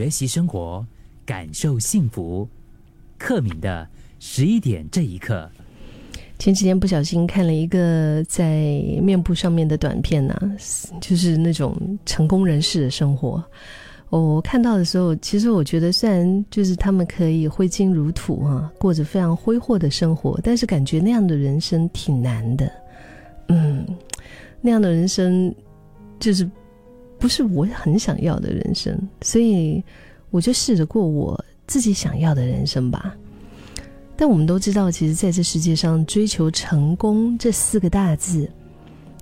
学习生活，感受幸福。克敏的十一点这一刻。前几天不小心看了一个在面部上面的短片呢，就是那种成功人士的生活。我看到的时候，其实我觉得，虽然就是他们可以挥金如土啊，过着非常挥霍的生活，但是感觉那样的人生挺难的。嗯，那样的人生就是不是我很想要的人生，所以我就试着过我自己想要的人生吧。但我们都知道，其实在这世界上，追求成功这四个大字，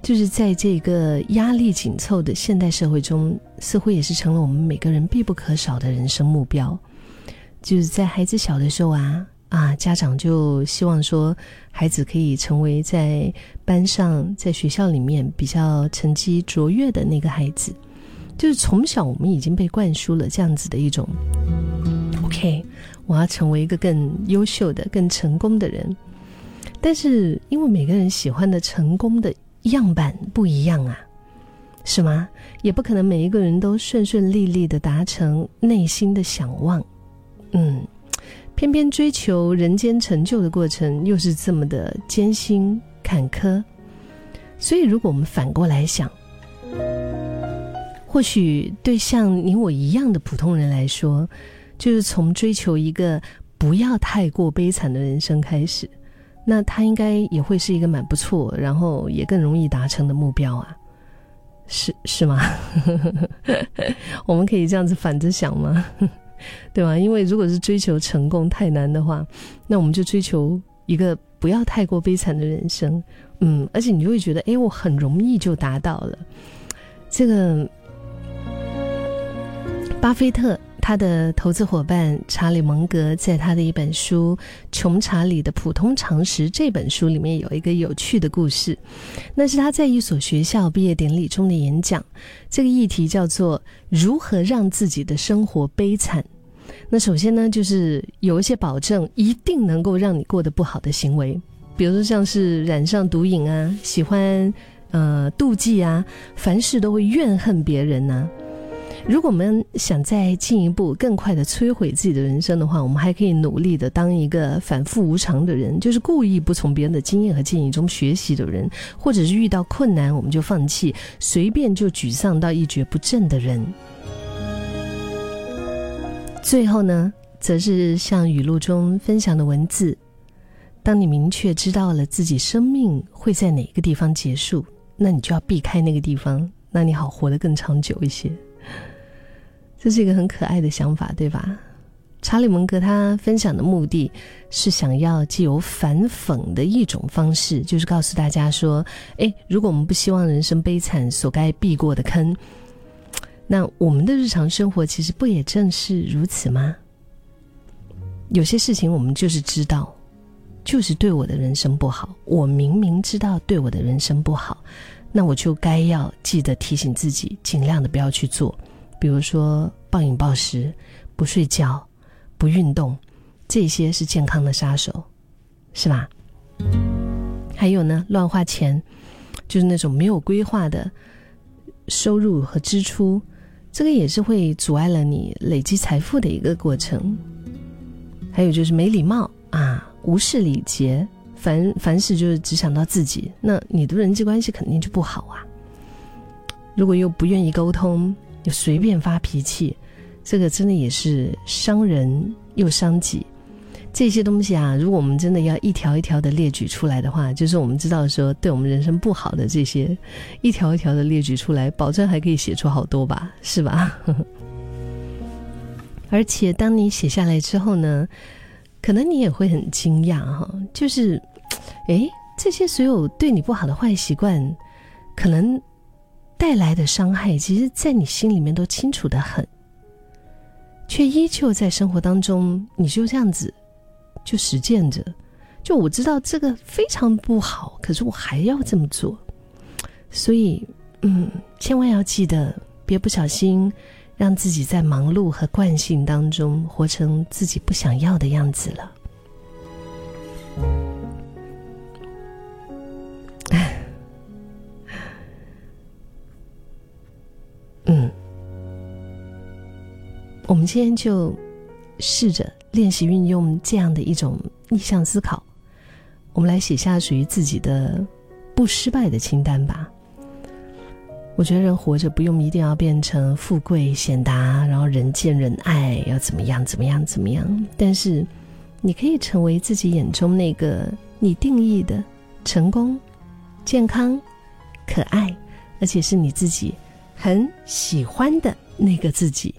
就是在这个压力紧凑的现代社会中，似乎也是成了我们每个人必不可少的人生目标。就是在孩子小的时候啊，啊，家长就希望说，孩子可以成为在班上、在学校里面比较成绩卓越的那个孩子。就是从小我们已经被灌输了这样子的一种，OK。我要成为一个更优秀的、更成功的人，但是因为每个人喜欢的成功的样板不一样啊，是吗？也不可能每一个人都顺顺利利的达成内心的想望，嗯，偏偏追求人间成就的过程又是这么的艰辛坎坷，所以如果我们反过来想，或许对像你我一样的普通人来说。就是从追求一个不要太过悲惨的人生开始，那他应该也会是一个蛮不错，然后也更容易达成的目标啊，是是吗？我们可以这样子反着想吗？对吧？因为如果是追求成功太难的话，那我们就追求一个不要太过悲惨的人生，嗯，而且你就会觉得，哎，我很容易就达到了。这个巴菲特。他的投资伙伴查理·蒙格在他的一本书《穷查理的普通常识》这本书里面有一个有趣的故事，那是他在一所学校毕业典礼中的演讲。这个议题叫做“如何让自己的生活悲惨”。那首先呢，就是有一些保证，一定能够让你过得不好的行为，比如说像是染上毒瘾啊，喜欢呃妒忌啊，凡事都会怨恨别人呐。如果我们想再进一步、更快的摧毁自己的人生的话，我们还可以努力的当一个反复无常的人，就是故意不从别人的经验和建议中学习的人，或者是遇到困难我们就放弃，随便就沮丧到一蹶不振的人。最后呢，则是像语录中分享的文字：当你明确知道了自己生命会在哪个地方结束，那你就要避开那个地方，那你好活得更长久一些。这是一个很可爱的想法，对吧？查理蒙格他分享的目的是想要借由反讽的一种方式，就是告诉大家说：，哎，如果我们不希望人生悲惨，所该避过的坑，那我们的日常生活其实不也正是如此吗？有些事情我们就是知道，就是对我的人生不好。我明明知道对我的人生不好，那我就该要记得提醒自己，尽量的不要去做。比如说暴饮暴食、不睡觉、不运动，这些是健康的杀手，是吧？还有呢，乱花钱，就是那种没有规划的收入和支出，这个也是会阻碍了你累积财富的一个过程。还有就是没礼貌啊，无视礼节，凡凡事就是只想到自己，那你的人际关系肯定就不好啊。如果又不愿意沟通。随便发脾气，这个真的也是伤人又伤己。这些东西啊，如果我们真的要一条一条的列举出来的话，就是我们知道说对我们人生不好的这些，一条一条的列举出来，保证还可以写出好多吧，是吧？而且当你写下来之后呢，可能你也会很惊讶哈，就是，哎，这些所有对你不好的坏习惯，可能。带来的伤害，其实，在你心里面都清楚的很，却依旧在生活当中，你就这样子，就实践着。就我知道这个非常不好，可是我还要这么做。所以，嗯，千万要记得，别不小心让自己在忙碌和惯性当中，活成自己不想要的样子了。我们今天就试着练习运用这样的一种逆向思考，我们来写下属于自己的不失败的清单吧。我觉得人活着不用一定要变成富贵显达，然后人见人爱，要怎么样怎么样怎么样。但是，你可以成为自己眼中那个你定义的成功、健康、可爱，而且是你自己很喜欢的那个自己。